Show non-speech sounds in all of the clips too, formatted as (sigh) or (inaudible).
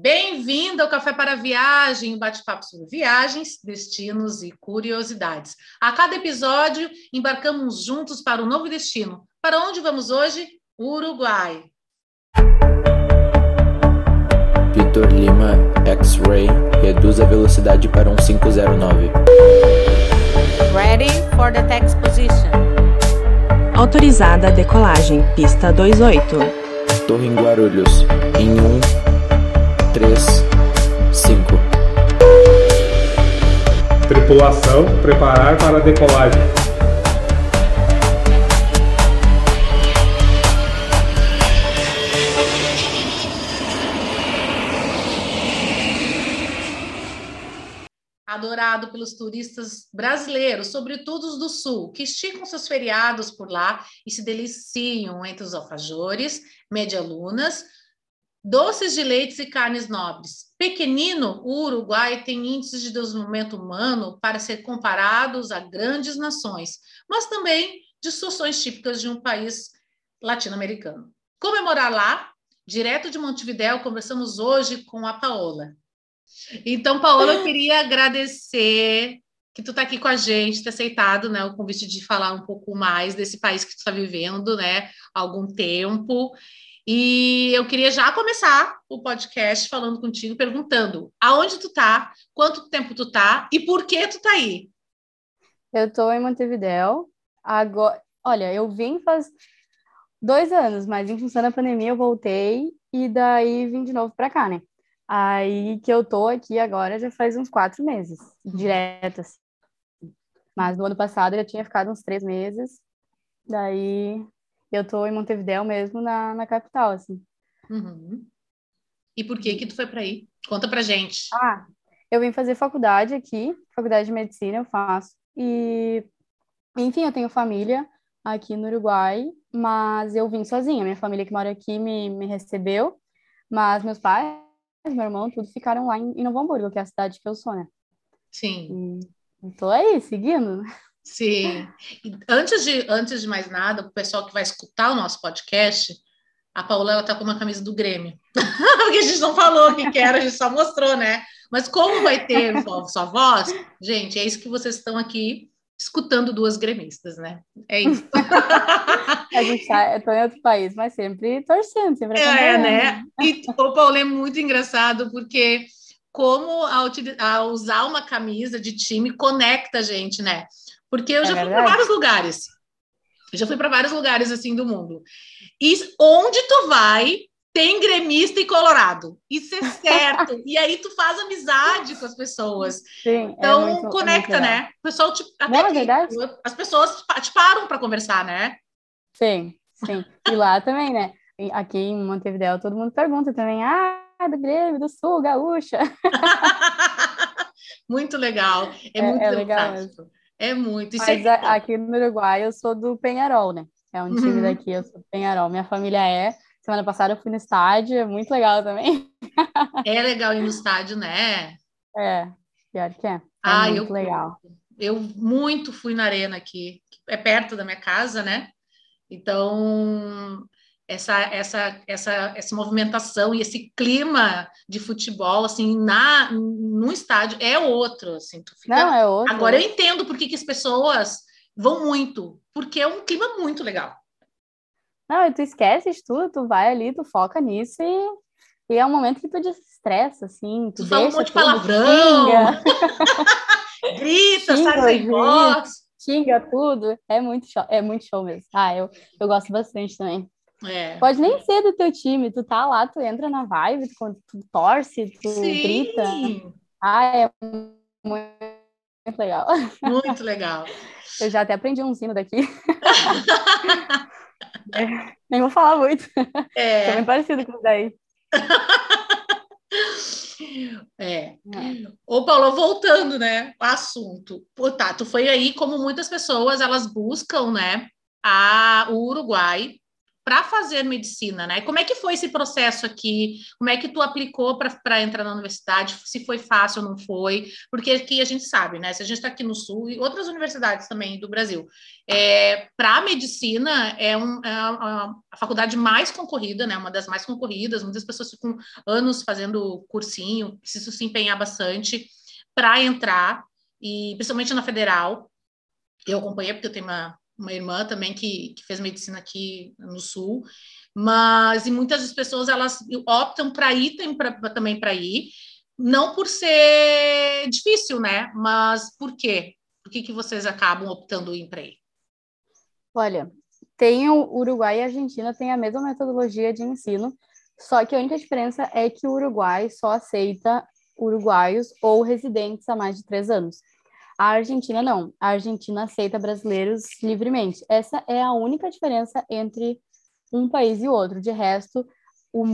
Bem-vindo ao Café para Viagem, um bate-papo sobre viagens, destinos e curiosidades. A cada episódio, embarcamos juntos para um novo destino. Para onde vamos hoje? Uruguai. Vitor Lima, X-Ray, reduz a velocidade para um 509. Ready for the text position. Autorizada a decolagem, pista 28. Torre em Guarulhos, em 1, 3, 5. Tripulação, preparar para a decolagem. adorado pelos turistas brasileiros, sobretudo os do Sul, que esticam seus feriados por lá e se deliciam entre os alfajores, medialunas, doces de leites e carnes nobres. Pequenino, o Uruguai tem índices de desenvolvimento humano para ser comparados a grandes nações, mas também distorções típicas de um país latino-americano. Comemorar lá, direto de Montevidéu, conversamos hoje com a Paola, então, Paola, eu queria agradecer que tu está aqui com a gente, ter aceitado né, o convite de falar um pouco mais desse país que tu está vivendo né, há algum tempo. E eu queria já começar o podcast falando contigo, perguntando aonde tu tá, quanto tempo tu tá e por que tu tá aí? Eu estou em Montevidéu. Agora, olha, eu vim faz dois anos, mas em função da pandemia eu voltei e daí vim de novo para cá, né? Aí que eu tô aqui agora já faz uns quatro meses, direto, assim. Mas no ano passado eu já tinha ficado uns três meses. Daí eu tô em Montevidéu mesmo, na, na capital, assim. Uhum. E por que que tu foi para aí? Conta pra gente. Ah, eu vim fazer faculdade aqui, faculdade de medicina eu faço. E, enfim, eu tenho família aqui no Uruguai, mas eu vim sozinha. Minha família que mora aqui me, me recebeu, mas meus pais meu irmão, tudo ficaram lá em, em Novo Hamburgo, que é a cidade que eu sou, né? Sim. E, tô aí, seguindo. Sim. E antes de, antes de mais nada, o pessoal que vai escutar o nosso podcast, a Paula ela tá com uma camisa do Grêmio. (laughs) Porque a gente não falou o que, que era, a gente só mostrou, né? Mas como vai ter sua voz, gente, é isso que vocês estão aqui escutando duas gremistas, né? É isso. (laughs) a gente tá, eu tô em outro país, mas sempre torcendo, sempre É, né? E o Paulo é muito engraçado porque como a, a, usar uma camisa de time conecta a gente, né? Porque eu é já verdade. fui para vários lugares. Eu já fui para vários lugares assim do mundo. E onde tu vai, tem gremista e colorado. Isso é certo. e aí tu faz amizade com as pessoas. Sim, é então, é muito, conecta, né? O pessoal te, até Não, é verdade. as pessoas te param para conversar, né? Sim, sim. E lá também, né? Aqui em Montevideo, todo mundo pergunta também, ah, do Grêmio, do Sul, gaúcha. (laughs) muito legal. É, é muito é legal. É muito. Isso Mas é... aqui no Uruguai eu sou do Penharol, né? É um time uhum. daqui, eu sou do Penharol. Minha família é. Semana passada eu fui no estádio, é muito legal também. (laughs) É legal ir no estádio, né? É, pior que é. É ah, muito eu, legal. Eu muito fui na arena aqui, é perto da minha casa, né? Então, essa, essa, essa, essa movimentação e esse clima de futebol, assim, na, no estádio é outro, assim. Fica... Não, é outro. Agora eu entendo por que, que as pessoas vão muito, porque é um clima muito legal. Não, e tu esqueces tudo, tu vai ali, tu foca nisso e, e é um momento que tu desestressa, assim. Tu, tu fala um monte de palavrão, (laughs) grita, xinga, sai sem voz. Xinga tudo, é muito show, é muito show mesmo. Ah, eu, eu gosto bastante também. É. Pode nem ser do teu time, tu tá lá, tu entra na vibe, tu, tu torce, tu Sim. grita. Ah, é muito legal. Muito legal. (laughs) Eu já até aprendi um sino daqui. (laughs) É, nem vou falar muito. É. (laughs) bem parecido com isso daí. É. Ô, Paulo, voltando, né, ao assunto. Pô, tá, tu foi aí, como muitas pessoas, elas buscam, né, a, o Uruguai para fazer medicina, né? Como é que foi esse processo aqui? Como é que tu aplicou para entrar na universidade? Se foi fácil ou não foi? Porque aqui a gente sabe, né? Se a gente está aqui no Sul e outras universidades também do Brasil, é, para medicina é, um, é a, faculdade mais concorrida, né? Uma das mais concorridas. Muitas pessoas ficam anos fazendo cursinho, precisam se empenhar bastante para entrar e principalmente na federal. Eu acompanhei porque eu tenho uma uma irmã também que, que fez medicina aqui no Sul, mas e muitas das pessoas elas optam para ir tem pra, também para ir, não por ser difícil, né? Mas por quê? Por que, que vocês acabam optando ir para ir? Olha, tem o Uruguai e a Argentina têm a mesma metodologia de ensino, só que a única diferença é que o Uruguai só aceita uruguaios ou residentes há mais de três anos. A Argentina não. A Argentina aceita brasileiros livremente. Essa é a única diferença entre um país e outro. De resto, o,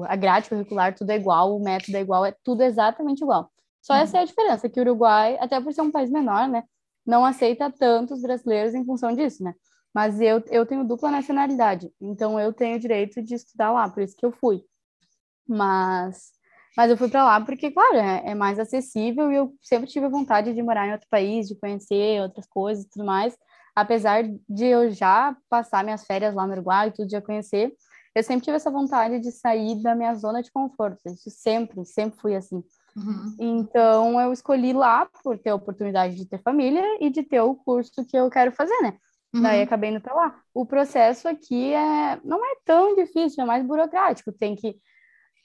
o, a grade curricular tudo é igual, o método é igual, é tudo exatamente igual. Só uhum. essa é a diferença, que o Uruguai, até por ser um país menor, né, não aceita tantos brasileiros em função disso, né? Mas eu, eu tenho dupla nacionalidade, então eu tenho direito de estudar lá, por isso que eu fui. Mas mas eu fui para lá porque, claro, é, é, mais acessível e eu sempre tive vontade de morar em outro país, de conhecer outras coisas e tudo mais. Apesar de eu já passar minhas férias lá no Uruguai e tudo, já conhecer, eu sempre tive essa vontade de sair da minha zona de conforto. Isso sempre, sempre fui assim. Uhum. Então, eu escolhi lá por ter a oportunidade de ter família e de ter o curso que eu quero fazer, né? Uhum. Daí acabei indo para lá. O processo aqui é não é tão difícil, é mais burocrático. Tem que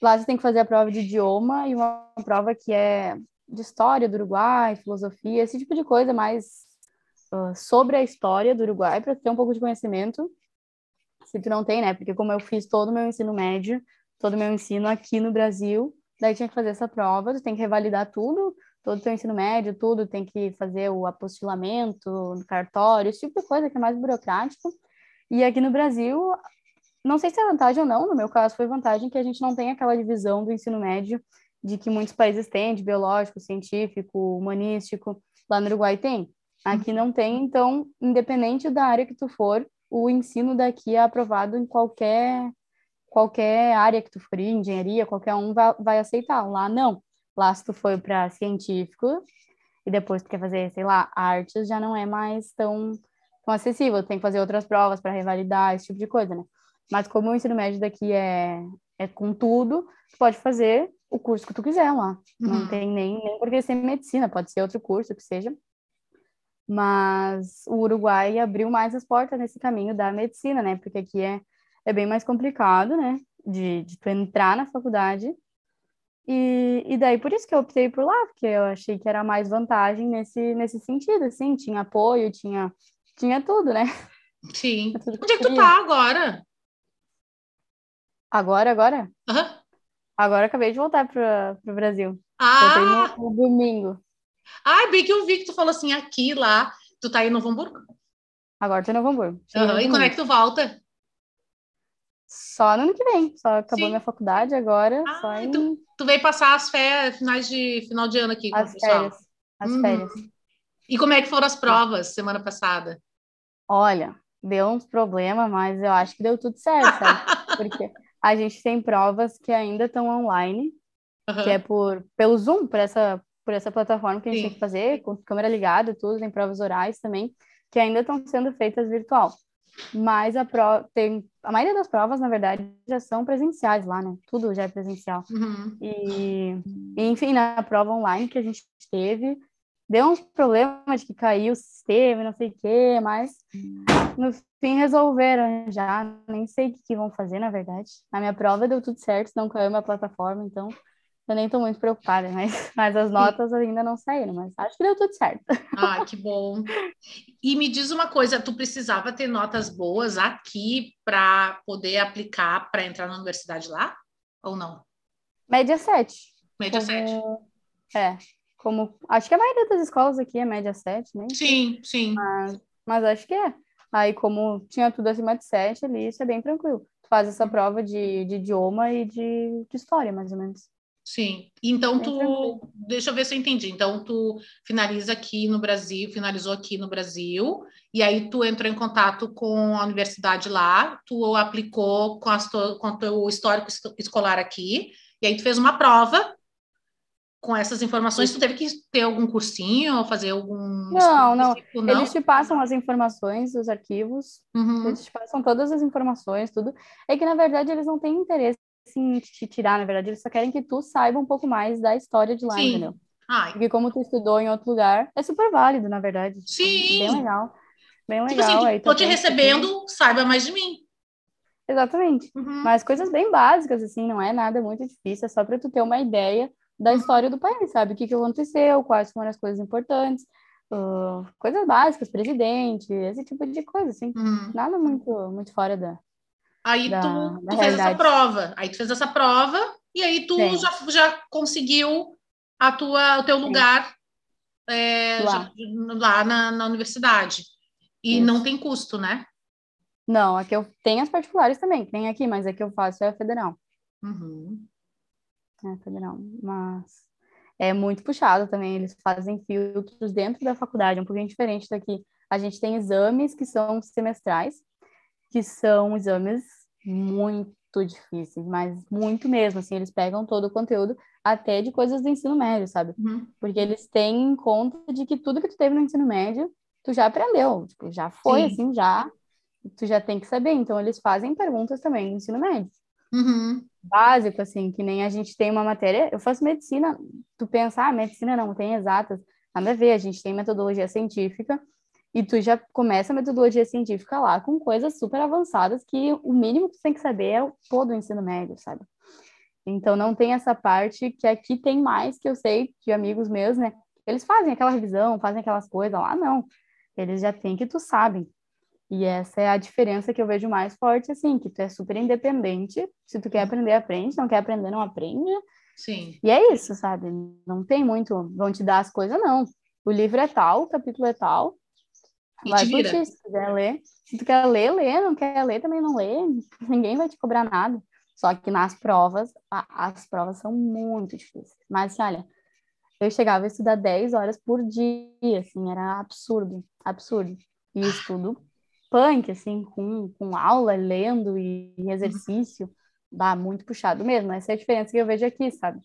Lá você tem que fazer a prova de idioma e uma prova que é de história do Uruguai, filosofia, esse tipo de coisa mais uh, sobre a história do Uruguai, para ter um pouco de conhecimento. Se tu não tem, né? Porque como eu fiz todo o meu ensino médio, todo o meu ensino aqui no Brasil, daí tinha que fazer essa prova, tu tem que revalidar tudo, todo o teu ensino médio, tudo, tem que fazer o apostilamento, cartório, esse tipo de coisa que é mais burocrático. E aqui no Brasil, não sei se é vantagem ou não, no meu caso foi vantagem que a gente não tem aquela divisão do ensino médio de que muitos países têm, de biológico, científico, humanístico, lá no Uruguai tem. Aqui não tem, então, independente da área que tu for, o ensino daqui é aprovado em qualquer qualquer área que tu for, engenharia, qualquer um vai, vai aceitar. Lá não. Lá se tu for para científico e depois tu quer fazer, sei lá, artes, já não é mais tão, tão acessível. Tem que fazer outras provas para revalidar, esse tipo de coisa, né? Mas como o ensino médio daqui é, é com tudo, tu pode fazer o curso que tu quiser lá. Uhum. Não tem nem, nem porque ser medicina, pode ser outro curso que seja. Mas o Uruguai abriu mais as portas nesse caminho da medicina, né? Porque aqui é, é bem mais complicado, né? De, de tu entrar na faculdade. E, e daí por isso que eu optei por lá, porque eu achei que era mais vantagem nesse, nesse sentido, assim, tinha apoio, tinha, tinha tudo, né? Sim. (laughs) Tudo Onde é que tu tá agora? Agora, agora? Agora acabei de voltar para o Brasil. Ah! Voltei no, no, domingo. Ah, bem que eu vi que tu falou assim, aqui, lá. Tu tá aí em Novo Hamburgo? Agora tô em Novo Hamburgo. Uhum. E quando é que tu volta? Só no ano que vem. Só acabou Sim. minha faculdade agora. Ah, em... tu, tu veio passar as férias, finais de final de ano aqui com as o pessoal. Férias. As uhum. férias. E como é que foram as provas semana passada? Olha, deu uns problemas, mas eu acho que deu tudo certo, sabe? (laughs) Porque a gente tem provas que ainda estão online, uhum. que é por pelo Zoom, por essa por essa plataforma que a gente Sim. tem que fazer, com câmera ligada, tudo, tem provas orais também, que ainda estão sendo feitas virtual. Mas a prova tem a maioria das provas, na verdade, já são presenciais lá, né? Tudo já é presencial. Uhum. E, e, enfim, na prova online que a gente teve, deu uns problemas de que caiu o sistema, não sei o quê, mas no fim resolveram já, nem sei o que, que vão fazer, na verdade. Na minha prova deu tudo certo, não caiu minha plataforma, então eu nem estou muito preocupada, (laughs) mas, mas as notas ainda não saíram, mas acho que deu tudo certo. Ah, que (laughs) bom. E me diz uma coisa, tu precisava ter notas boas aqui para poder aplicar para entrar na universidade lá? Ou não? Média 7. Média como... 7. É, como acho que a maioria das escolas aqui é média 7, né? Sim, sim. Mas, mas acho que é. Aí, como tinha tudo acima de 7 ali, isso é bem tranquilo. Tu faz essa prova de, de idioma e de, de história, mais ou menos. Sim. Então Bem tu, tranquilo. deixa eu ver se eu entendi. Então tu finaliza aqui no Brasil, finalizou aqui no Brasil, e aí tu entrou em contato com a universidade lá, tu aplicou com, as to- com o teu histórico es- escolar aqui, e aí tu fez uma prova com essas informações. Tu teve que ter algum cursinho ou fazer algum Não, não. não? Eles te passam as informações, os arquivos, Uhum. eles te passam todas as informações, tudo. É que, na verdade, eles não têm interesse em te tirar, na verdade, eles só querem que tu saiba um pouco mais da história de lá, Sim. entendeu? Ai, Porque como tu estudou em outro lugar, é super válido, na verdade. Sim. Bem legal. Bem tipo legal. assim, Aí tô te recebendo, saiba mais de mim. Exatamente. Uhum. Mas coisas bem básicas, assim, não é nada muito difícil, é só para tu ter uma ideia da Uhum. história do país, sabe? O que que aconteceu, quais foram as coisas importantes, ah, coisas básicas, presidente, esse tipo de coisa, assim. Uhum. Nada muito, muito fora da. Aí da- tu, da tu fez essa prova. Aí tu fez essa prova e aí tu Sim. já, já conseguiu a tua, o teu lugar é, Lá. já- lá na, na universidade. E Isso. não tem custo, né? Não, aqui eu tenho as particulares também, que tem aqui, mas a que eu faço é a federal. Uhum. É a federal. Mas é muito puxado também, eles fazem filtros dentro da faculdade, é um pouquinho diferente daqui. A gente tem exames que são semestrais, que são exames muito difíceis, mas muito mesmo, assim, eles pegam todo o conteúdo, até de coisas do ensino médio, sabe? Uhum. Porque eles têm em conta de que tudo que tu teve no ensino médio, tu já aprendeu, tipo, já foi, Sim. assim, já, tu já tem que saber. Então, eles fazem perguntas também no ensino médio Uhum. básico, assim, que nem a gente tem uma matéria, eu faço medicina, tu pensa, ah, medicina não, tem exatas, nada a ver, a gente tem metodologia científica, e tu já começa a metodologia científica lá com coisas super avançadas que o mínimo que tu tem que saber é todo o ensino médio, sabe? Então não tem essa parte que aqui tem mais, que eu sei de amigos meus, né? Eles fazem aquela revisão, fazem aquelas coisas lá, não. Eles já têm que tu sabem. E essa é a diferença que eu vejo mais forte, assim, que tu é super independente. Se tu quer aprender, aprende. Não quer aprender, não aprende. Sim. E é isso, sabe? Não tem muito, vão te dar as coisas, não. O livro é tal, o capítulo é tal. E Vai ti, se quiser ler. Se tu quer ler, lê. Não quer ler, também não lê. Ninguém vai te cobrar nada. Só que nas provas, a- as provas são muito difíceis. Mas, assim, olha, eu chegava a estudar 10 horas por dia, assim, era absurdo, absurdo. E estudo punk, assim, com, com aula, lendo e exercício, dá muito puxado mesmo. Essa é a diferença que eu vejo aqui, sabe?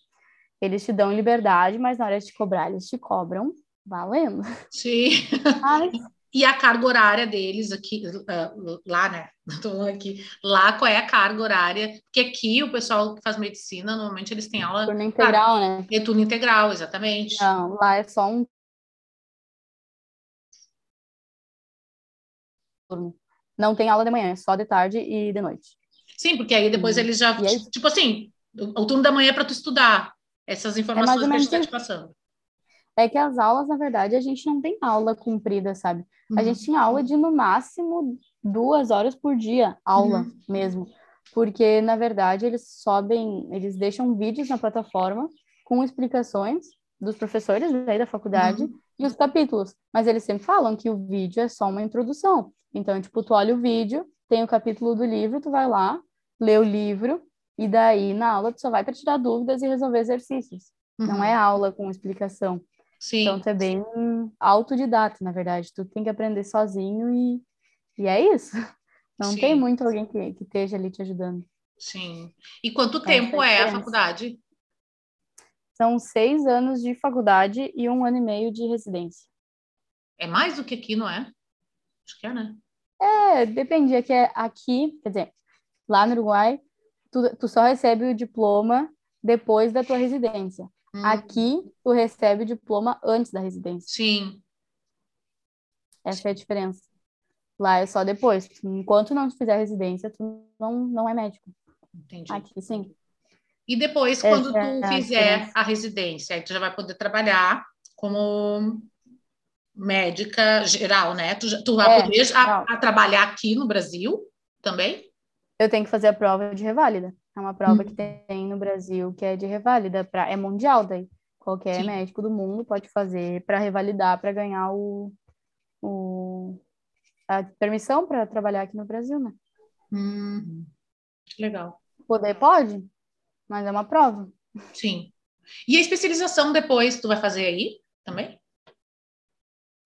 Eles te dão liberdade, mas na hora de te cobrar, eles te cobram valendo. Sim. Mas, E a carga horária deles aqui, ah, lá, né? Tô aqui. Lá, qual é a carga horária? Porque aqui o pessoal que faz medicina, normalmente eles têm aula turno integral, né? de turno integral, exatamente. Não, lá é só um turno. Não tem aula de manhã, é só de tarde e de noite. Sim, porque aí depois eles já. Aí? Tipo assim, o, turno da manhã é para tu estudar. Essas informações ou que a gente está te passando. É que as aulas, na verdade, a gente não tem aula cumprida, sabe? A Uhum. gente tinha aula de, no máximo, duas horas por dia, aula Uhum. mesmo. Porque, na verdade, eles sobem, eles deixam vídeos na plataforma com explicações dos professores daí da faculdade Uhum. E os capítulos. Mas eles sempre falam que o vídeo é só uma introdução. Então, tipo, tu olha o vídeo, tem o capítulo do livro, tu vai lá, lê o livro, e daí na aula tu só vai para tirar dúvidas e resolver exercícios. Não Uhum. é aula com explicação. Sim. Então, tu é bem autodidata, na verdade. Tu tem que aprender sozinho e, e é isso. (laughs) Não Sim. tem muito alguém que, que esteja ali te ajudando. Sim. E quanto Essa tempo é a é faculdade? São seis anos de faculdade e um ano e meio de residência. É mais do que aqui, não é? Acho que é, né? É, depende. É que é aqui, quer dizer, lá no Uruguai, tu, tu só recebe o diploma depois da tua residência. Hum, Aqui, tu recebe o diploma antes da residência. Sim. Essa é a diferença. Lá é só depois. Enquanto não fizer residência, tu não, não é médico. Entendi. Aqui, sim. E depois, Essa quando é tu fizer a residência, aí tu já vai poder trabalhar como médica geral, né? Tu, tu vai É, poder a- a trabalhar aqui no Brasil também? Eu tenho que fazer a prova de reválida. É uma prova Hum. que tem no Brasil que é de reválida, pra, é mundial daí. Qualquer Sim. médico do mundo pode fazer para revalidar, para ganhar o, o, a permissão para trabalhar aqui no Brasil, né? Uhum. Legal. Poder pode, mas é uma prova. Sim. E a especialização depois, tu vai fazer aí também?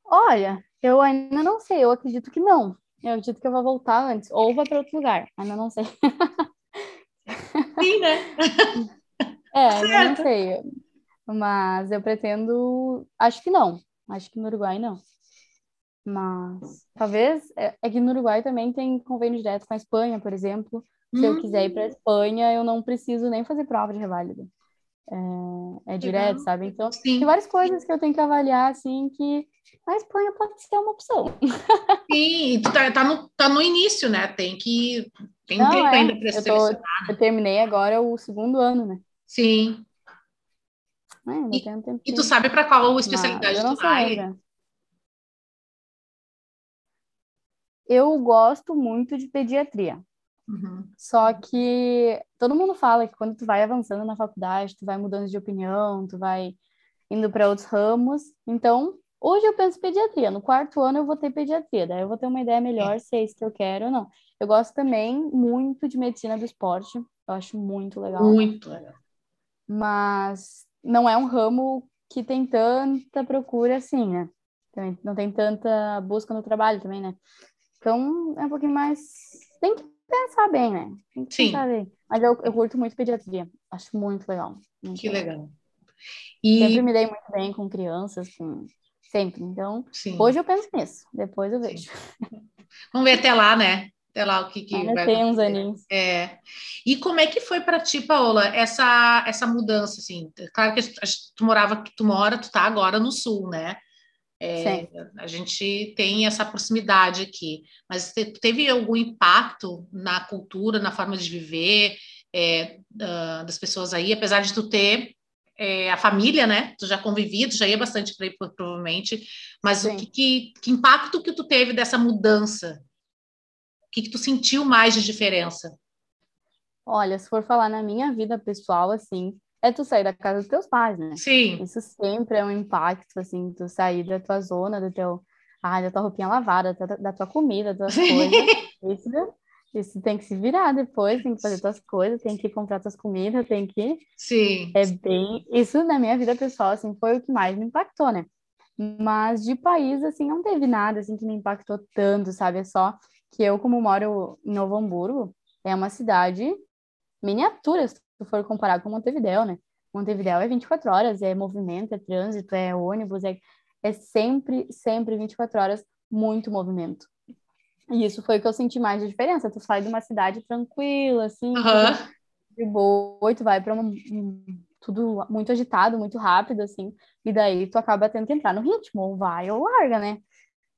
Olha, eu ainda não sei, eu acredito que não. Eu acredito que eu vou voltar antes, ou vou para outro lugar, ainda não sei. (laughs) Sim, né? (laughs) É, ainda não Certo. sei. Mas eu pretendo. Acho que não. Acho que no Uruguai não. Mas talvez. É, é que no Uruguai também tem convênio direto com a Espanha, por exemplo. Se eu quiser ir para a Hum, Espanha, eu não preciso nem fazer prova de reválida. É, é direto, legal. sabe? Então, Sim, tem várias coisas que eu tenho que avaliar, assim, que a Espanha pode ser uma opção. (laughs) sim. E tu tá, tá no, tá no início, né? Tem que. Tem Não, tempo é, ainda para se eu tô-. Eu terminei agora o segundo ano, né? Sim. É, E tempinho. tu sabe para qual Mas especialidade não tu vai? ainda. Eu gosto muito de pediatria. Uhum. Só que todo mundo fala que quando tu vai avançando na faculdade, tu vai mudando de opinião, tu vai indo para outros ramos. Então, hoje eu penso em pediatria. No quarto ano eu vou ter pediatria, daí eu vou ter uma ideia melhor se é isso que eu quero ou não. Eu gosto também muito de medicina do esporte. Eu acho muito legal. Muito legal. mas não é um ramo que tem tanta procura assim, né? Também não tem tanta busca no trabalho também, né? Então é um pouquinho mais. Tem que pensar bem, né? Tem que Sim. pensar bem. Mas eu, eu curto muito pediatria. Acho muito legal. muito Que legal. Sempre E me dei muito bem com crianças, com. Sempre. Então, sim. hoje eu penso nisso. Depois eu vejo. (laughs) Vamos ver até lá, né? Até lá o que, que Ainda vai tem uns acontecer. aninhos. É. E como é que foi para ti, Paola, essa essa mudança assim? Claro que tu morava, tu mora, tu tá agora no sul, né? É, a gente tem essa proximidade aqui, mas te- teve algum impacto na cultura, na forma de viver é, da- das pessoas aí, apesar de tu ter é, a família, né? Tu já convivia, tu já ia bastante para aí, pro- provavelmente, mas o que, que, que impacto que tu teve dessa mudança? O que, que tu sentiu mais de diferença? Olha, se for falar na minha vida pessoal, assim, é tu sair da casa dos teus pais, né? Sim, Isso sempre é um impacto, assim, tu sair da tua zona, do teu, ah, da tua roupinha lavada, da, da tua comida, das tuas coisas. Isso, isso tem que se virar depois, tem que fazer tuas coisas, tem que comprar tuas comidas, tem que... sim, É bem... Isso na minha vida pessoal, assim, foi o que mais me impactou, né? Mas de país, assim, não teve nada, assim, que me impactou tanto, sabe? É só que eu, como moro em Novo Hamburgo, é uma cidade miniatura, se tu for comparar com Montevidéu, né? Montevidéu é 24 horas, é movimento, é trânsito, é ônibus, é, é sempre, sempre 24 horas, muito movimento. E isso foi o que eu senti mais de diferença. Tu sai de uma cidade tranquila, assim, aham, de boa, e tu vai para tudo muito agitado, muito rápido, assim, e daí tu acaba tendo que entrar no ritmo, ou vai ou larga, né?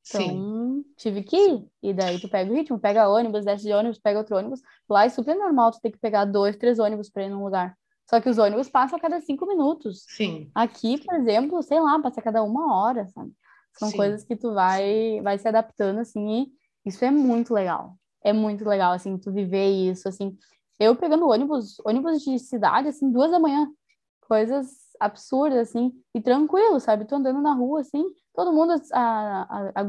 Sim, Então, tive que ir. E daí tu pega o ritmo, pega ônibus, desce de ônibus, pega outro ônibus. Lá é super normal tu ter que pegar dois, três ônibus para ir num lugar. Só que os ônibus passam a cada cinco minutos. sim, Aqui, por exemplo, sei lá, passa a cada uma hora, sabe? São Sim. coisas que tu vai, vai se adaptando, assim, e isso é muito legal. É muito legal, assim, tu viver isso, assim. Eu pegando ônibus, ônibus de cidade, assim, duas da manhã. Coisas absurdas, assim, e tranquilo, sabe? Tu andando na rua, assim, todo mundo, a,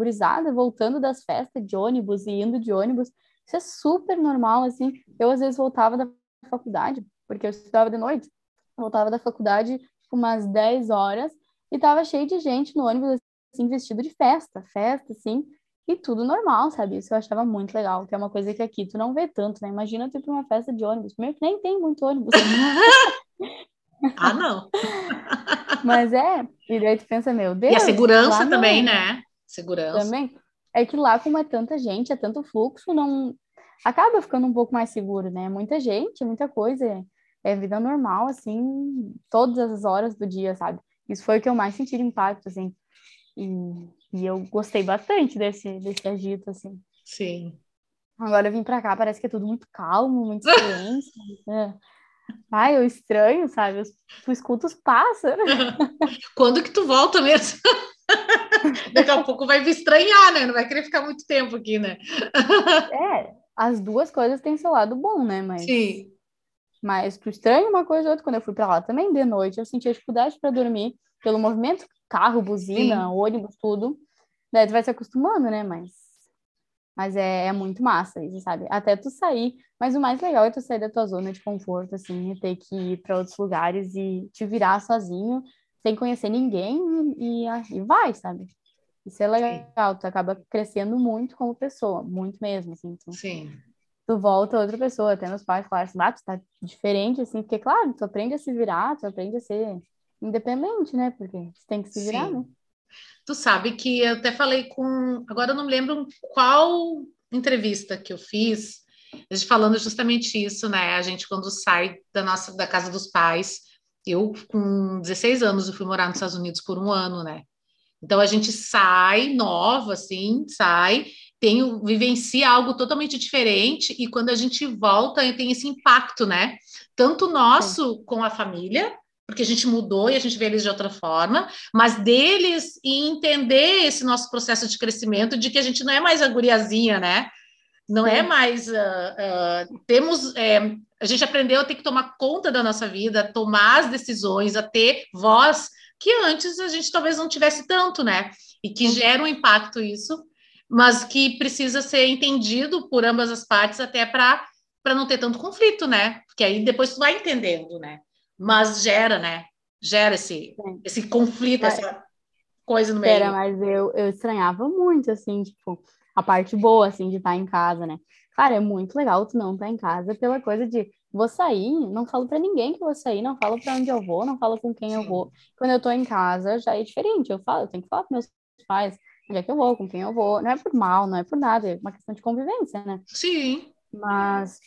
voltando das festas de ônibus e indo de ônibus. Isso é super normal, assim. Eu, às vezes, voltava da faculdade, porque eu estudava de noite. Voltava da faculdade umas 10 horas e tava cheio de gente no ônibus, assim, vestido de festa, festa, assim, e tudo normal, sabe? Isso eu achava muito legal, que é uma coisa que aqui tu não vê tanto, né? Imagina tu ir pra uma festa de ônibus, primeiro que nem tem muito ônibus, (laughs) Ah, não. mas é, e daí tu pensa, meu Deus, E a segurança lá não- também, né? Segurança. Também. É que lá, como é tanta gente, é tanto fluxo, não acaba ficando um pouco mais seguro, né? Muita gente, muita coisa. É, é vida normal, assim, todas as horas do dia, sabe? Isso foi o que eu mais senti de impacto, assim. E, e eu gostei bastante desse, desse agito, assim. Sim. Agora eu vim pra cá, parece que é tudo muito calmo, muito (laughs) silêncio. é. Ai, eu estranho, sabe? Eu- Tu escuta os pássaros. (laughs) Quando que tu volta mesmo? (laughs) Daqui a (laughs) pouco vai me estranhar, né? Não vai querer ficar muito tempo aqui, né? É, as duas coisas têm seu lado bom, né? Mas, Sim, mas tu estranha uma coisa ou outra. Quando eu fui pra lá também, de noite, eu sentia dificuldade para dormir pelo movimento, carro, buzina, Sim. ônibus, tudo. Daí tu vai se acostumando, né? Mas Mas é, é muito massa isso, sabe? Até tu sair, mas o mais legal é tu sair da tua zona de conforto, assim, e ter que ir para outros lugares e te virar sozinho, sem conhecer ninguém, e, e vai, sabe? Isso é legal, tu acaba crescendo muito como pessoa, muito mesmo, assim. Tu, Sim. tu volta outra pessoa, até meus pais falaram assim, ah, tu tá diferente, assim, porque, claro, tu aprende a se virar, tu aprende a ser independente, né? Porque tu tem que se virar, Sim. né? Tu sabe que eu até falei com. Agora eu não me lembro qual entrevista que eu fiz, falando justamente isso, né? A gente, quando sai da nossa da casa dos pais, eu, com 16 anos, eu fui morar nos Estados Unidos por um ano, né? Então a gente sai nova, assim, sai, tem, vivencia algo totalmente diferente, e quando a gente volta, tem esse impacto, né? Tanto nosso com a família, porque a gente mudou e a gente vê eles de outra forma, mas deles e entender esse nosso processo de crescimento, de que a gente não é mais a guriazinha, né? Não é Sim. mais. ah, ah, temos. é, a gente aprendeu a ter que tomar conta da nossa vida, a tomar as decisões, a ter voz, que antes a gente talvez não tivesse tanto, né? E que gera um impacto isso, mas que precisa ser entendido por ambas as partes até para para não ter tanto conflito, né? Porque aí depois tu vai entendendo, né? Mas gera, né? Gera esse, Sim. esse conflito, Mas- essa coisa no meio. Pera, mas eu, eu estranhava muito, assim, tipo, a parte boa, assim, de estar em casa, né? Cara, é muito legal tu não estar em casa pela coisa de vou sair, não falo pra ninguém que vou sair, não falo pra onde eu vou, não falo com quem eu Sim. vou. Quando eu tô em casa, já é diferente, eu falo, eu tenho que falar com meus pais onde é que eu vou, com quem eu vou. Não é por mal, não é por nada, é uma questão de convivência, né? Sim, Mas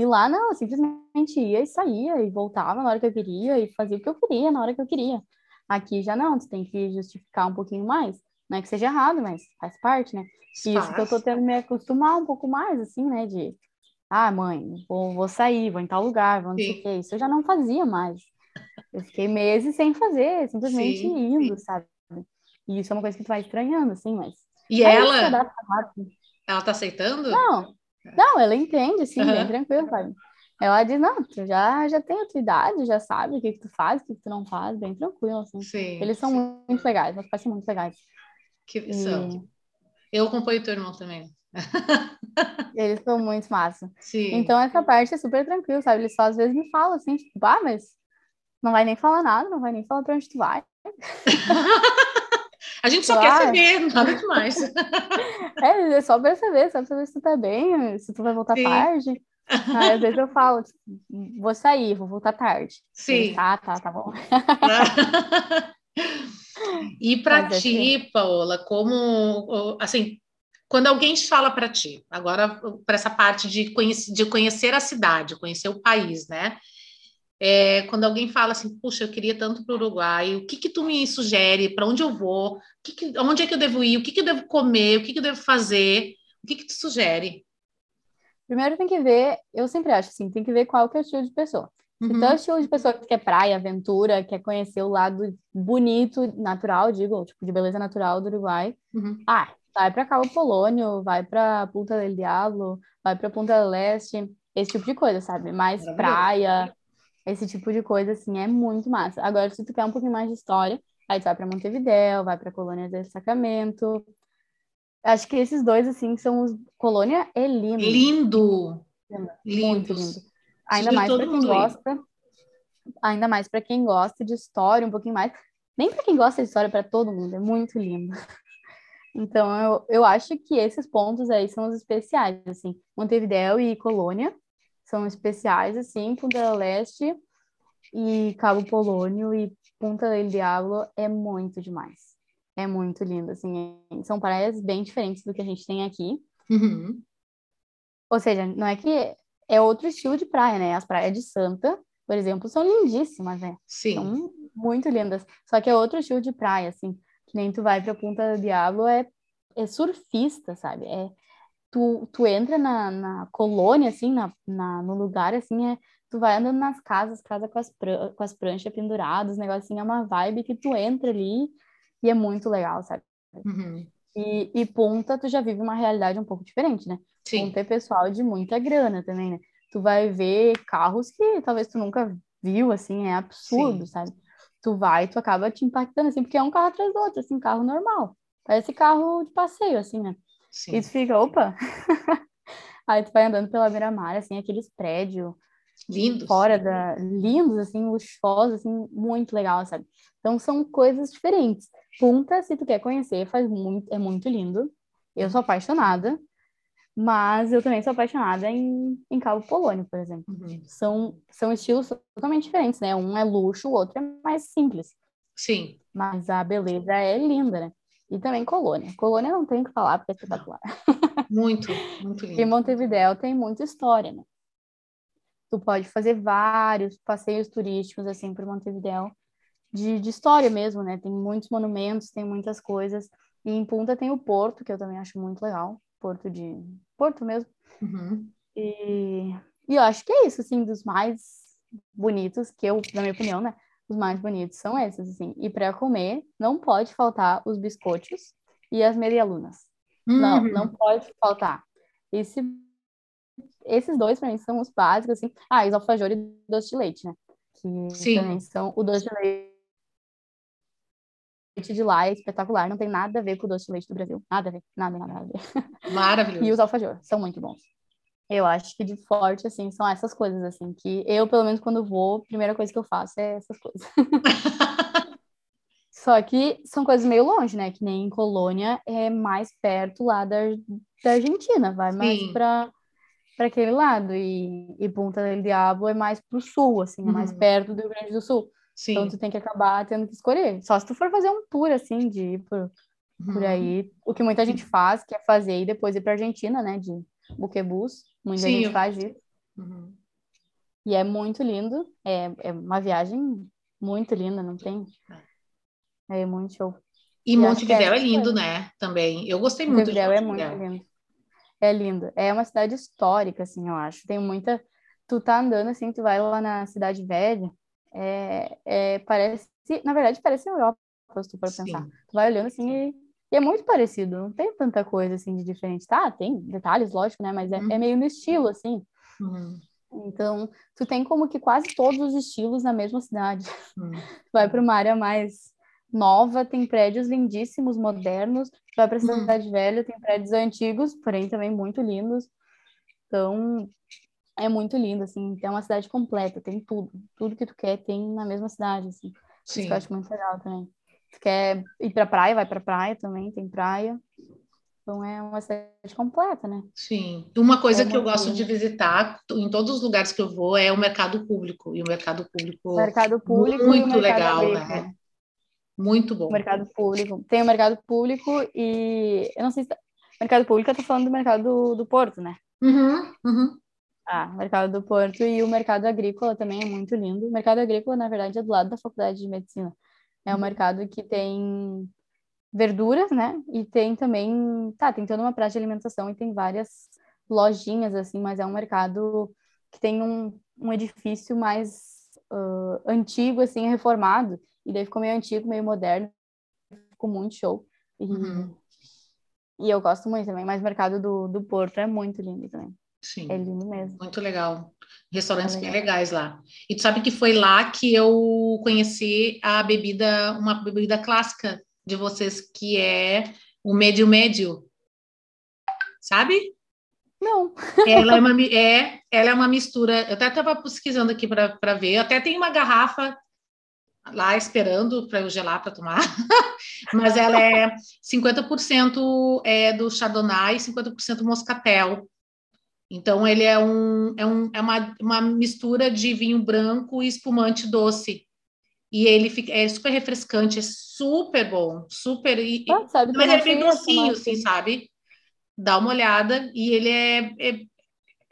e lá não, eu simplesmente ia e saía e voltava na hora que eu queria e fazia o que eu queria na hora que eu queria. Aqui já não, tu tem que justificar um pouquinho mais. Não é que seja errado, mas faz parte, né? E isso que eu tô faz. tendo que me acostumar um pouco mais, assim, né? De, ah, mãe, vou, vou sair, vou em tal lugar, vou não sei Sim. o quê. Isso eu já não fazia mais. Eu fiquei meses sem fazer, simplesmente Sim, indo, sabe? E isso é uma coisa que tu vai estranhando, assim, mas. E é ela, rápido. ela tá aceitando? Não, não, ela entende, assim, bem Aham. tranquilo, sabe? Ela diz, não, tu já, já tem a tua idade, já sabe o que que tu faz, o que que tu não faz, bem tranquilo, assim. Sim. Eles são sim. muito legais, meus pais são muito legais. Que E são. Eu acompanho teu irmão também. (laughs) eles são muito massa. Sim. Então, essa parte é super tranquilo, sabe? Eles só às vezes me falam assim, tipo, ah, mas não vai nem falar nada, não vai nem falar pra onde tu vai. (laughs) A gente só quer Claro. saber, nada (laughs) demais. É, é só pra saber, só pra saber se tu tá bem, se tu vai voltar Sim. tarde. (laughs) Aí, às vezes eu falo, tipo, vou sair, vou voltar tarde. Sim. Eles, tá, tá, bom. (laughs) E para é ti, Paola, como assim, quando alguém te fala para ti, agora para essa parte de conhecer, de conhecer a cidade, conhecer o país, né? É, quando alguém fala assim, puxa, eu queria tanto para o Uruguai, o que que tu me sugere? Para onde eu vou? Que que, onde é que eu devo ir? O que que eu devo comer? O que que eu devo fazer? O que que tu sugere? Primeiro tem que ver, eu sempre acho assim, tem que ver qual que é o estilo de pessoa. Se tu é o estilo de pessoa que quer praia, aventura, quer conhecer o lado bonito, natural, digo, tipo, de beleza natural do Uruguai, Uhum. ah, vai pra Cabo Polônio, vai pra Punta del Diablo, vai pra Punta del Este, esse tipo de coisa, sabe? Mais praia, esse tipo de coisa, assim, é muito massa. Agora, se tu quer um pouquinho mais de história, aí tu vai pra Montevidéu, vai pra Colônia del Sacramento. Acho que esses dois, assim, são os... Colônia é lindo. Lindo, Muito lindo. Ainda mais para quem gosta, ainda mais para quem gosta de história, um pouquinho mais. Nem para quem gosta de história, para todo mundo, é muito lindo. (laughs) Então, eu, eu acho que esses pontos aí são os especiais, assim. Montevidéu e Colônia são especiais, assim. Punta Leste e Cabo Polônio e Punta del Diablo é muito demais. É muito lindo, assim. São praias bem diferentes do que a gente tem aqui. Uhum. Ou seja, não é que é outro estilo de praia, né? As praias de Santa, por exemplo, são lindíssimas, né? Sim, São muito lindas. Só que é outro estilo de praia, assim. Que nem tu vai pra Punta do Diablo, é, é surfista, sabe? É, tu, tu entra na, na colônia, assim, na, na, no lugar, assim, é, tu vai andando nas casas, casa com as, pran com as pranchas penduradas, o negocinho é uma vibe que tu entra ali e é muito legal, sabe? Uhum. E, e Punta, tu já vive uma realidade um pouco diferente, né? Sim, Punta é pessoal de muita grana também, né? Tu vai ver carros que talvez tu nunca viu, assim, é absurdo, Sim. sabe? Tu vai, tu acaba te impactando, assim, porque é um carro atrás do outro, assim, carro normal. Parece carro de passeio, assim, né? Sim. E tu fica, opa! (laughs) Aí tu vai andando pela beira-mar, assim, aqueles prédios Lindos. fora da... lindos, assim, luxuosos, assim, muito legal, sabe? Então são coisas diferentes. Punta, se tu quer conhecer, faz muito, é muito lindo. Eu sou apaixonada, mas eu também sou apaixonada em, em Cabo Polônio, por exemplo. Uhum. São, são estilos totalmente diferentes, né? Um é luxo, o outro é mais simples. Sim. Mas a beleza é linda, né? E também Colônia. Colônia não tem o que falar, porque é espetacular. (laughs) Muito, muito E lindo. Montevidéu tem muita história, né? Tu pode fazer vários passeios turísticos, assim, por Montevidéu, de, de história mesmo, né? Tem muitos monumentos, tem muitas coisas. E em Punta tem o Porto, que eu também acho muito legal. Porto de... Porto mesmo. Uhum. E, e eu acho que é isso, assim, dos mais bonitos, que eu, na minha opinião, né? Os mais bonitos são esses, assim. E para comer, não pode faltar os biscoitos e as medialunas. Não, Uhum. não pode faltar. Esse, esses dois, para mim, são os básicos, assim. Ah, os alfajores e doce de leite, né? Que Sim. também são... O doce de leite de lá é espetacular. Não tem nada a ver com o doce de leite do Brasil. Nada a ver. Nada, nada, nada a ver. Maravilhoso. (laughs) E os alfajores são muito bons. Eu acho que de forte, assim, são essas coisas, assim, que eu, pelo menos, quando vou, a primeira coisa que eu faço é essas coisas. (laughs) Só que são coisas meio longe, né? Que nem em Colônia é mais perto lá da, da Argentina, vai mais Sim. para para aquele lado. E, e Punta del Diabo é mais pro sul, assim, é mais Uhum. perto do Rio Grande do Sul. Sim. Então tu tem que acabar tendo que escolher. Só se tu for fazer um tour, assim, de ir por, por Uhum. aí. O que muita gente faz, que é fazer e depois ir pra Argentina, né? De buquebus. Muita Sim, gente faz isso. Uhum. E é muito lindo. É, é uma viagem muito linda, não tem? É muito show. E E Montevidéu é essa lindo, foi. né? Também. Eu gostei muito de Montevidéu é muito lindo. É lindo. É uma cidade histórica, assim, eu acho. Tem muita. Tu tá andando assim, tu vai lá na Cidade Velha, é, é, parece. Na verdade, parece Europa, se tu for pensar. Tu vai olhando assim e, e é muito parecido. Não tem tanta coisa assim de diferente. Tá, tem detalhes, lógico, né? Mas é, Uhum. é meio no estilo, assim. Uhum. Então, tu tem como que quase todos os estilos na mesma cidade. Uhum. (laughs) Vai para uma área mais nova, tem prédios lindíssimos, modernos. Vai para a Uhum. Cidade Velha, tem prédios antigos, porém também muito lindos. Então, é muito lindo, assim. É uma cidade completa, tem tudo. Tudo que tu quer tem na mesma cidade, assim. Isso Sim. que eu acho muito legal também. Quer ir pra praia, vai pra praia também, tem praia. Então, é uma cidade completa, né? Sim. Uma coisa É que eu gosto de visitar em todos os lugares que eu vou é o mercado público. E o mercado público O mercado público muito mercado legal, agrícola. né? Muito bom. O mercado público. Tem o mercado público e... Eu não sei se... Tá... Mercado público, eu tô falando do mercado do, do Porto, né? Uhum, uhum. Ah, o mercado do Porto e o mercado agrícola também é muito lindo. O mercado agrícola, na verdade, é do lado da faculdade de medicina. É um Uhum. mercado que tem verduras, né? E tem também, tá, tem toda uma praça de alimentação e tem várias lojinhas, assim, mas é um mercado que tem um, um edifício mais ah, antigo, assim, reformado. E daí ficou meio antigo, meio moderno. Ficou muito show. E, Uhum. e eu gosto muito também, mas o mercado do, do Porto é muito lindo também. Sim. É lindo mesmo. Muito legal. Restaurantes É bem legal. legais lá. E tu sabe que foi lá que eu conheci a bebida, uma bebida clássica de vocês, que é o médio médio. Sabe? Não, Ela é uma, (laughs) é, ela é uma mistura. Eu até estava pesquisando aqui para ver. Eu até tem uma garrafa lá esperando para eu gelar para tomar, (laughs) mas ela é 50% é do Chardonnay e 50% Moscatel. Então, ele é, um, é, um, é uma, uma mistura de vinho branco e espumante doce. E ele fica, é super refrescante, é super bom, super. E, Ah, sabe mas ele é bem docinho, assim. sabe? Dá uma olhada. E ele é, é,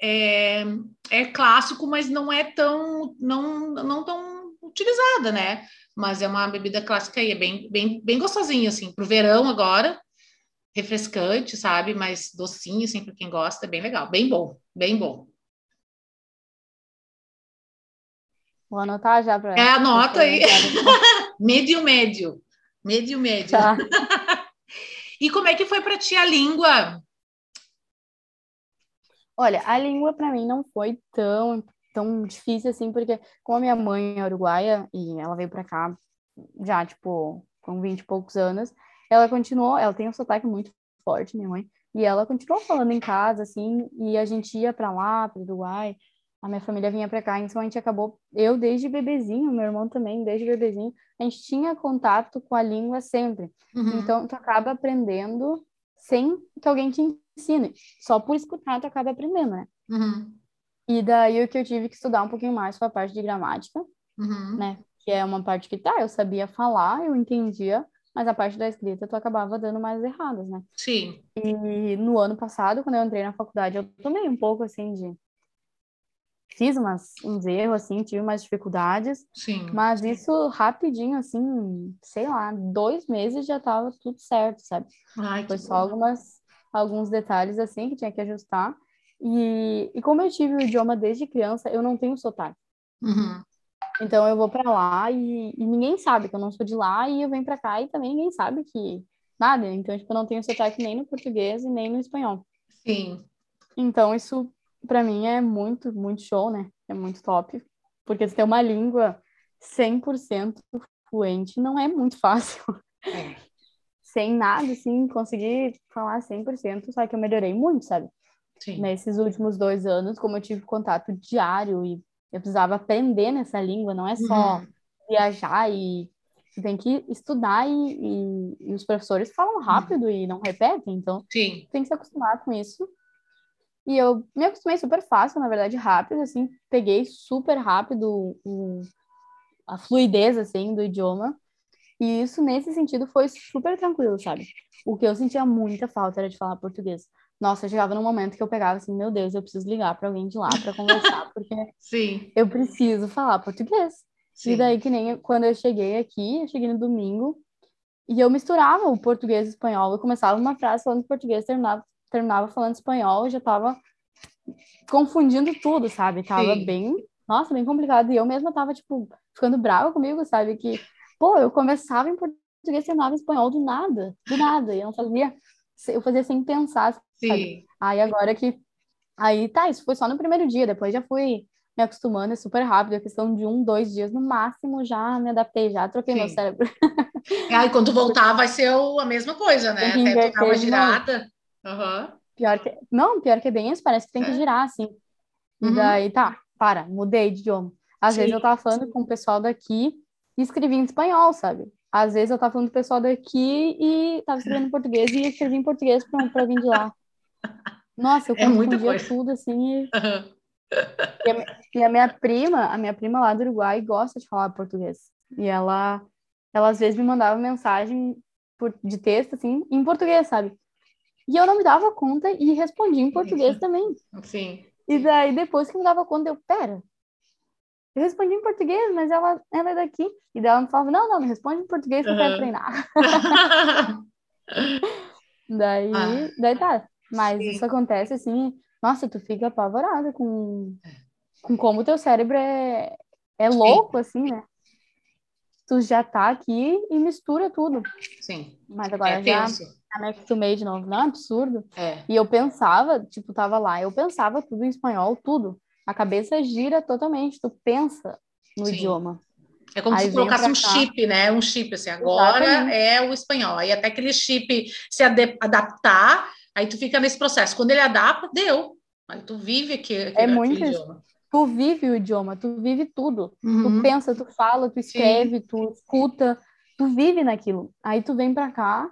é, é clássico, mas não é tão, não, não tão utilizada, né? Mas é uma bebida clássica e é bem, bem, bem gostosinho, assim, pro verão agora. Refrescante, sabe? Mas docinho, assim, para quem gosta, é bem legal. Bem bom, bem bom. Vou anotar já para. É, anota aí. (laughs) Médio, médio. Médio, médio. Tá. (laughs) E como é que foi para ti a língua? Olha, a língua para mim não foi tão, tão difícil assim, porque como a minha mãe é uruguaia e ela veio para cá já, tipo, com 20 e poucos anos, ela continuou, ela tem um sotaque muito forte, minha mãe, E ela continuou falando em casa, assim, e a gente ia para lá, para o Uruguai, a minha família vinha para cá, então a gente acabou, eu desde bebezinho, meu irmão também, desde bebezinho, a gente tinha contato com a língua sempre. Uhum. Então, tu acaba aprendendo sem que alguém te ensine. Só por escutar, tu acaba aprendendo, né? Uhum. E daí o que eu tive que estudar um pouquinho mais foi a parte de gramática, Uhum. né? Que é uma parte que, tá, eu sabia falar, eu entendia, mas a parte da escrita tu acabava dando mais erradas, né? Sim. E no ano passado, quando eu entrei na faculdade, eu tomei um pouco, assim, de... Fiz umas, uns erros, assim, tive umas dificuldades, Sim. mas isso rapidinho, assim, sei lá, dois meses já tava tudo certo, sabe? Ai, Foi só bom. algumas, alguns detalhes, assim, que tinha que ajustar. E, e como eu tive o idioma desde criança, eu não tenho sotaque. Uhum. Então eu vou pra lá e, e ninguém sabe que eu não sou de lá e eu venho pra cá e também ninguém sabe que nada. Então, tipo, eu não tenho sotaque nem no português e nem no espanhol. Sim. Então, isso pra mim é muito, muito show, né? É muito top. Porque ter uma língua 100% fluente não é muito fácil. É. Sem nada, assim, conseguir falar 100%, só que eu melhorei muito, sabe? Sim. Nesses últimos dois anos, como eu tive contato diário e eu precisava aprender nessa língua, não é só Uhum. viajar e você tem que estudar e, e, e os professores falam rápido e não repetem, então Sim. tem que se acostumar com isso. E eu me acostumei super fácil, na verdade, rápido, assim, peguei super rápido o, a fluidez, assim, do idioma. E isso, nesse sentido, foi super tranquilo, sabe? O que eu sentia muita falta era de falar português. Nossa, chegava num momento que eu pegava assim, meu Deus, eu preciso ligar para alguém de lá para conversar, (laughs) porque Sim. eu preciso falar português. Sim. E daí, que nem eu- quando eu cheguei aqui, eu cheguei no domingo, e eu misturava o português e o espanhol. Eu começava uma frase falando português, terminava, terminava falando espanhol, e já tava confundindo tudo, sabe? Tava Sim. bem, nossa, bem complicado. E eu mesma tava, tipo, ficando brava comigo, sabe? Que, pô, eu começava em português, terminava em espanhol do nada, do nada. E eu não fazia, eu fazia sem pensar, sabe? Sim. Aí agora que. Aí tá, isso foi só no primeiro dia, depois já fui me acostumando, é super rápido, é questão de um, dois dias no máximo, já me adaptei, já troquei meu Sim. cérebro. (laughs) Aí quando voltar vai ser o- a mesma coisa, né? Até tu dar uma girada. Aham. Pior que. Não, pior que é bem isso, parece que tem que É. girar, assim. E Uhum. daí, tá, para, mudei de idioma. Às vezes Sim, eu tava falando com o pessoal daqui e escrevi em espanhol, sabe? Às vezes eu tava falando com o pessoal daqui e tava escrevendo em português e escrevi em português pra, pra vir de lá. Nossa, eu É confundia tudo, assim, e. E a, e a minha prima, a minha prima lá do Uruguai gosta de falar português. E ela, ela às vezes me mandava mensagem por, de texto, assim, em português, sabe? E eu não me dava conta e respondia em português também. Sim. E daí, depois que me dava conta, eu, pera, eu respondi em português, mas ela, ela é daqui. E daí ela me falava, não, não, me responde em português que eu quero treinar. (laughs) (laughs) Daí, Ah. daí tá. Mas Sim. isso acontece assim, nossa, tu fica apavorada com, com como o teu cérebro é, é louco, assim, né? Tu já tá aqui e mistura tudo. Sim. Mas agora É já, me acostumei de novo. Não é absurdo. É. E eu pensava, tipo, tava lá, eu pensava tudo em espanhol, tudo. A cabeça gira totalmente, tu pensa no Sim. idioma. É como Aí se colocasse um chip, né? Um chip, assim, agora Exatamente. é o espanhol. Aí até aquele chip se adaptar, aí tu fica nesse processo. Quando ele adapta, deu. Aí tu vive aqui, aquele, É muito idioma. Tu vive o idioma, tu vive tudo. Tu Uhum. pensa, tu fala, tu escreve, tu escuta, tu vive naquilo. Aí tu vem pra cá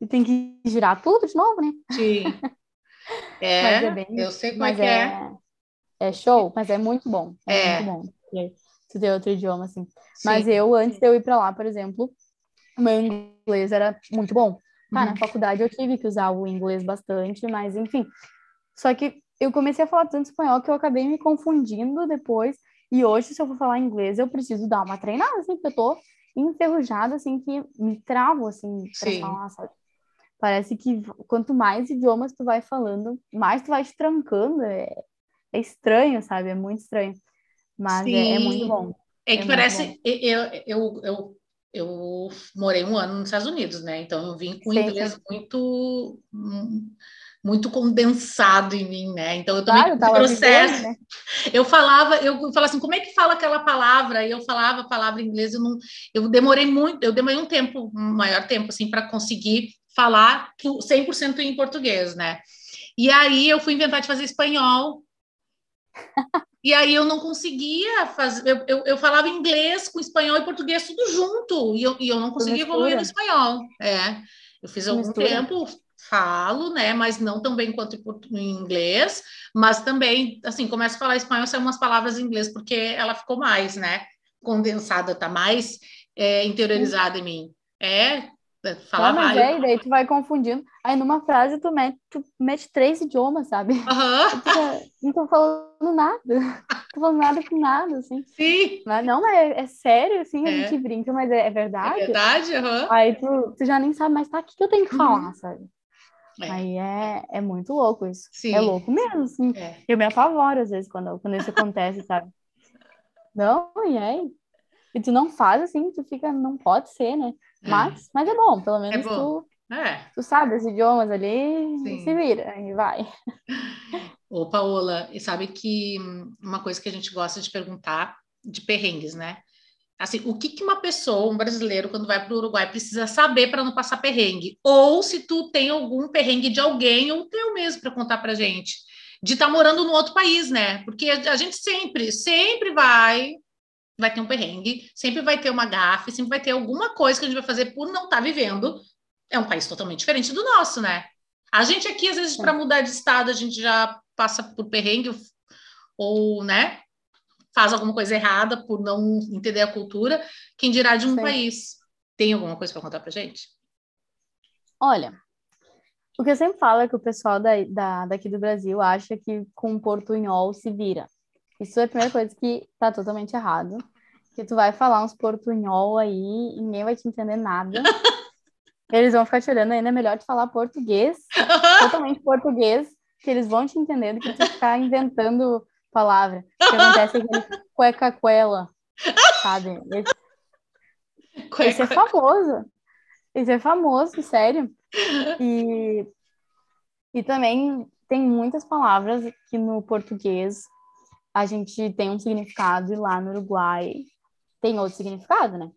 e tem que girar tudo de novo, né? Sim. (laughs) É, Mas é bem- eu sei como é que é. é, é show, mas é muito bom. É, É. muito bom. porque Tu ter outro idioma, assim. Sim. Mas eu, antes de eu ir pra lá, por exemplo, meu inglês era muito bom. Tá, na Uhum. faculdade eu tive que usar o inglês bastante, mas enfim. Só que eu comecei a falar tanto espanhol que eu acabei me confundindo depois. E hoje, se eu for falar inglês, eu preciso dar uma treinada, assim, porque eu tô enferrujada, assim, que me travo, assim, pra Sim. falar, sabe? Parece que quanto mais idiomas tu vai falando, mais tu vai te trancando. É, é estranho, sabe? É muito estranho. Mas é, é muito bom. É que É parece. Eu, eu, eu, eu morei um ano nos Estados Unidos, né? Então eu vim com Sim, inglês sim. muito. Muito condensado em mim, né? Então eu também Claro, processo. vivendo, né? Eu falava, eu falava assim, como é que fala aquela palavra? E eu falava a palavra em inglês, eu não, eu demorei muito, eu demorei um tempo, um maior tempo assim para conseguir falar tu- 100% em português, né? E aí eu fui inventar de fazer espanhol. E aí eu não conseguia fazer. Eu, eu, eu falava inglês com espanhol e português tudo junto. E eu, e eu não conseguia evoluir no espanhol. É. Eu fiz algum Mistura. tempo, falo, né? Mas não tão bem quanto em inglês. Mas também, assim, começo a falar espanhol, são umas palavras em inglês, porque ela ficou mais, né? Condensada, tá mais é, interiorizada em mim. É, falar Não, mas é, e daí tu vai confundindo. Aí numa frase tu mete, tu mete três idiomas, sabe? Aham, Tu não tô falando nada. Não tô falando nada com nada, assim. sim, Mas não, mas é, é sério, assim, a É. gente brinca, mas é, é é verdade. verdade, aham. Aí tu, tu já nem sabe mais, tá, o que, que eu tenho que falar, sabe? É. Aí é, é muito louco isso. Sim. É louco mesmo, assim. É. Eu me apavoro às vezes quando, quando isso acontece, sabe? Não, e aí? E tu não faz assim, tu fica, não pode ser, né? Mas, mas é bom, pelo menos bom. tu, É. tu sabe os idiomas ali Sim. e se vira, e vai. (laughs) Ô, Paola, e sabe que uma coisa que a gente gosta de perguntar de perrengues, né? Assim, o que que uma pessoa, um brasileiro, quando vai para o Uruguai, precisa saber para não passar perrengue? Ou se tu tem algum perrengue de alguém ou teu mesmo para contar para gente, de estar morando num outro país, né? Porque a gente sempre, sempre vai, vai ter um perrengue, sempre vai ter uma gafe, sempre vai ter alguma coisa que a gente vai fazer por não estar vivendo. É um país totalmente diferente do nosso, né? A gente aqui, às vezes, para mudar de estado, a gente já passa por perrengue ou, né, faz alguma coisa errada por não entender a cultura. Quem dirá de um Sim. país? Tem alguma coisa para contar para gente? Olha, o que eu sempre falo é que o pessoal da, da, daqui do Brasil acha que com portunhol se vira. Isso é a primeira coisa que tá totalmente errado. Que tu vai falar uns portunhol aí e ninguém vai te entender nada. (laughs) Eles vão ficar te olhando ainda, é melhor tu falar português, (laughs) totalmente português, que eles vão te entender do que tu ficar inventando palavra. O que acontece é aquele cueca-cuela, sabe? Esse, esse é famoso. Esse é famoso, sério. E, e também tem muitas palavras que no português a gente tem um significado e lá no Uruguai tem outro significado, né?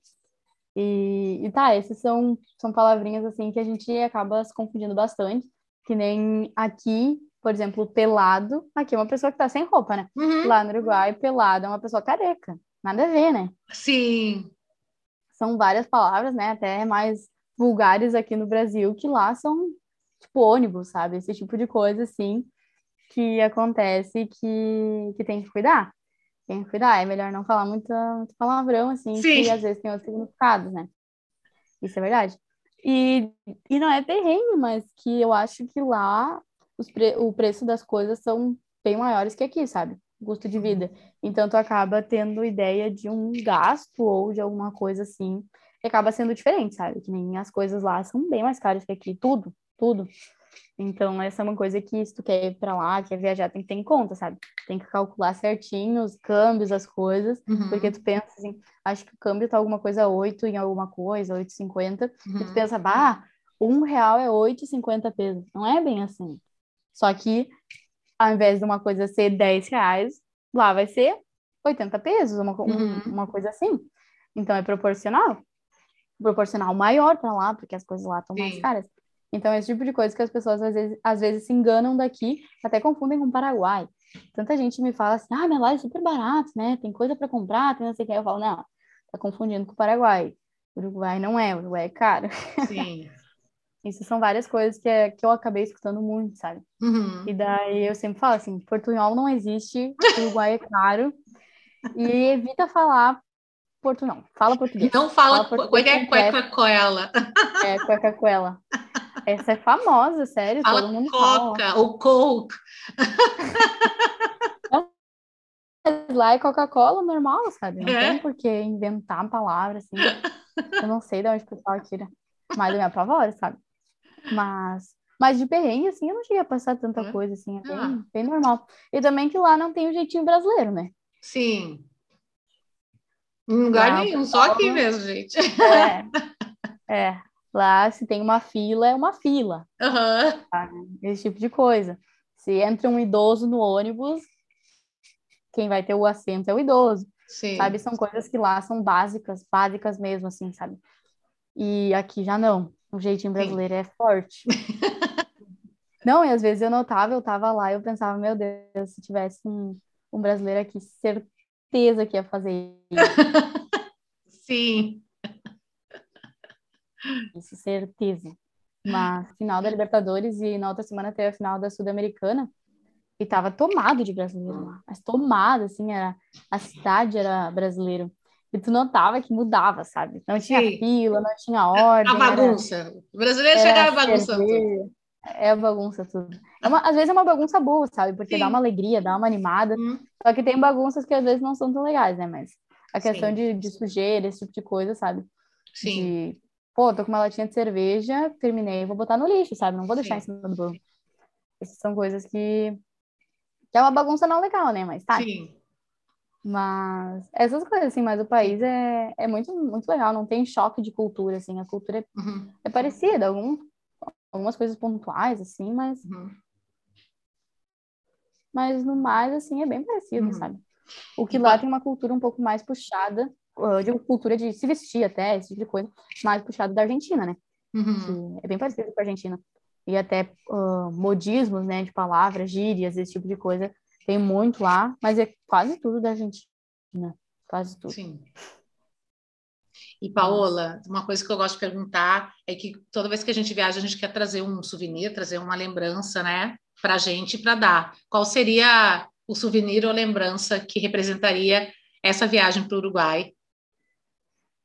E, e tá, essas são, são palavrinhas assim que a gente acaba se confundindo bastante, que nem aqui, por exemplo, pelado, aqui é uma pessoa que tá sem roupa, né? Uhum. Lá no Uruguai, pelado é uma pessoa careca. Nada a ver, né? Sim, são várias palavras, né? Até mais vulgares aqui no Brasil, que lá são tipo ônibus, sabe? Esse tipo de coisa, assim, que acontece que, que tem que cuidar. Tem que cuidar. É melhor não falar muito, muito palavrão, assim, Sim. que às vezes tem outros significados, né? Isso é verdade. E, e não é perrengue, mas que eu acho que lá pre o preço das coisas são bem maiores que aqui, sabe? Custo de vida. Então, tu acaba tendo ideia de um gasto ou de alguma coisa assim, que acaba sendo diferente, sabe? Que nem as coisas lá são bem mais caras que aqui, tudo, tudo. Então, essa é uma coisa que se tu quer ir pra lá, quer viajar, tem que ter em conta, sabe? Tem que calcular certinho os câmbios, as coisas, Uhum. porque tu pensa assim, acho que o câmbio tá alguma coisa 8 em alguma coisa, 8,50, e tu Uhum. pensa, bah, um real é 8,50 pesos. Não é bem assim. Só que, ao invés de uma coisa ser 10 reais, lá vai ser 80 pesos, uma, um- Uhum. uma coisa assim. Então, é proporcional. Proporcional maior para lá, porque as coisas lá estão mais caras. Então, esse tipo de coisa que as pessoas às vezes, às vezes se enganam daqui, até confundem com o Paraguai. Tanta gente me fala assim, ah, mas lá é super barato, né? Tem coisa para comprar, tem não sei o que. Eu falo, não, tá confundindo com o Paraguai. Uruguai não é, Uruguai é caro. Sim. (laughs) Isso são várias coisas que, é- que eu acabei escutando muito, sabe? Uhum. E daí eu sempre falo assim, portunhol não existe, Uruguai é caro. E evita falar portunhol, fala português. Não fala, Fala português como é que é cueca coela? É. Essa é famosa, sério, Fala todo mundo fala. coca ou coke. Mas (laughs) Lá é Coca-Cola normal, sabe? Não É. tem por que inventar palavra assim. Eu não sei de onde o pessoal tira. Mas eu me apavoro, sabe? Mas, mas de perrengue, assim, eu não cheguei a passar tanta É. coisa, assim, é bem, Ah. bem normal. E também que lá não tem o jeitinho brasileiro, né? Sim. Em lugar Não, nenhum, só aqui mesmo, gente. É, é. Lá, se tem uma fila, é uma fila. Aham. Esse tipo de coisa. Se entra um idoso no ônibus, quem vai ter o assento é o idoso. Sim. sabe? São coisas que lá são básicas, básicas mesmo, assim, sabe? E aqui já não. O jeitinho brasileiro é forte. (laughs) Não, e às vezes eu notava, eu tava lá e eu pensava, meu Deus, se tivesse um, um brasileiro aqui, certeza que ia fazer (laughs) Sim. (laughs) isso, certeza. Mas final da Libertadores e na outra semana teve a final da Sul-Americana e tava tomado de brasileiro lá. Mas tomado, assim, era, a cidade era brasileiro. E tu notava que mudava, sabe? Não tinha Sim. fila, não tinha ordem. A bagunça. O brasileiro era, chegava era cerveja, É bagunça tudo. É uma- às vezes é uma bagunça boa, sabe? Porque Sim. dá uma alegria, dá uma animada. Hum, Só que tem bagunças que às vezes não são tão legais, né? Mas a questão Sim. de, de sujeira, esse tipo de coisa, sabe? Sim. De, pô, tô com uma latinha de cerveja, terminei, vou botar no lixo, sabe? Não vou deixar Sim. em cima do banco. Essas são coisas que, que é uma bagunça não legal, né? Mas tá. Sim. Mas essas coisas, assim, mas o país é, é muito, muito legal, não tem choque de cultura, assim, a cultura é, Uhum, é parecida, algum, algumas coisas pontuais, assim, mas, uhum. mas no mais, assim, é bem parecido, Uhum. sabe? O que lá tem uma cultura um pouco mais puxada, eu digo cultura de se vestir até, esse tipo de coisa, mais puxada da Argentina, né? Uhum. é bem parecido com a Argentina. E até ah, modismos, né, de palavras, gírias, esse tipo de coisa, tem muito lá, mas é quase tudo da Argentina. Quase tudo. Sim. E Paola, uma coisa que eu gosto de perguntar é que toda vez que a gente viaja, a gente quer trazer um souvenir, trazer uma lembrança, né, para a gente para dar. Qual seria o souvenir ou lembrança que representaria essa viagem para o Uruguai?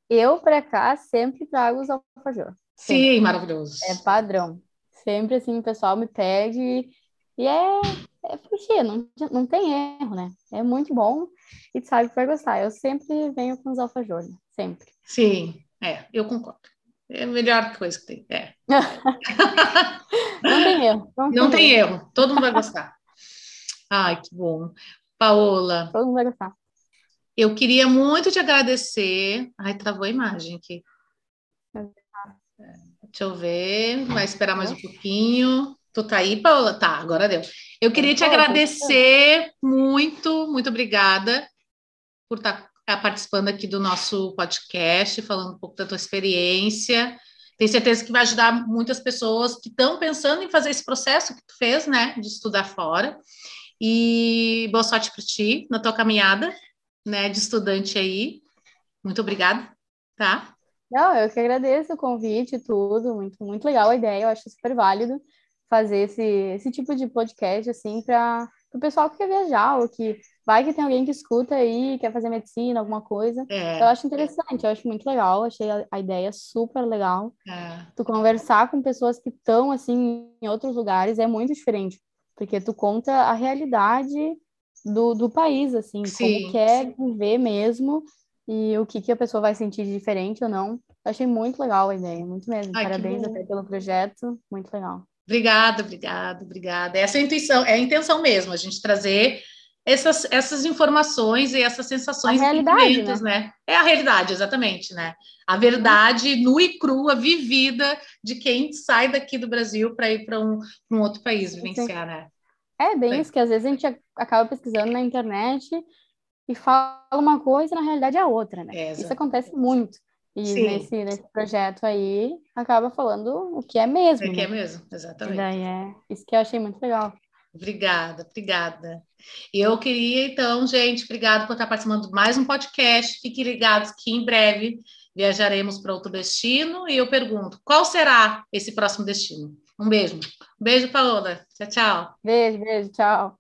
Eu, pra cá, sempre trago os alfajor. Sim, maravilhoso. É padrão. Sempre, assim, o pessoal me pede e é, é fugir, não, não tem erro, né? É muito bom e tu sabe que vai gostar. Eu sempre venho com os alfajor, né? Sempre. Sim, é, eu concordo. É a melhor coisa que tem. É. (laughs) Não tem erro. Não, Não tem erro, todo mundo vai gostar. (laughs) Ai, que bom. Paola, Todo mundo vai gostar. eu queria muito te agradecer. Ai, travou a imagem aqui. Deixa eu ver, vai esperar mais um pouquinho. Tu tá aí, Paola? Tá, agora deu. Eu queria te agradecer muito, muito obrigada por estar participando aqui do nosso podcast, falando um pouco da tua experiência. Tenho certeza que vai ajudar muitas pessoas que estão pensando em fazer esse processo que tu fez, né, de estudar fora. E boa sorte para ti na tua caminhada, né, de estudante aí. Muito obrigada, tá? Não, eu que agradeço o convite e tudo, muito, muito legal a ideia, eu acho super válido fazer esse, esse tipo de podcast, assim, para o pessoal que quer viajar, ou que vai que tem alguém que escuta aí, quer fazer medicina, alguma coisa. É, Eu acho interessante, eu acho muito legal, achei a, a ideia super legal. é, Tu conversar com pessoas que estão, assim, em outros lugares é muito diferente, porque tu conta a realidade do, do país, assim, Sim, como que é viver mesmo e o que, que a pessoa vai sentir de diferente ou não. Eu achei muito legal a ideia, muito mesmo. Ai, Parabéns até pelo projeto, muito legal. Obrigada, obrigada, obrigada. Essa é a intuição, é a intenção mesmo, a gente trazer essas, essas informações e essas sensações A e realidade, sentimentos, né? É a realidade, exatamente, né? A verdade nua e crua, vivida de quem sai daqui do Brasil para ir para um, um outro país vivenciar, né? É bem isso, que às vezes a gente acaba pesquisando na internet e fala uma coisa e na realidade é outra, né? É, Isso acontece muito. E nesse, nesse projeto aí, acaba falando o que é mesmo, É que né? é mesmo, E exatamente. daí é isso que eu achei muito legal. Obrigada, obrigada. Eu queria, então, gente, obrigado por estar participando de mais um podcast. Fiquem ligados que em breve viajaremos para outro destino. E eu pergunto, qual será esse próximo destino? Um beijo. Um beijo, Paola. Tchau, tchau. Beijo, beijo, tchau.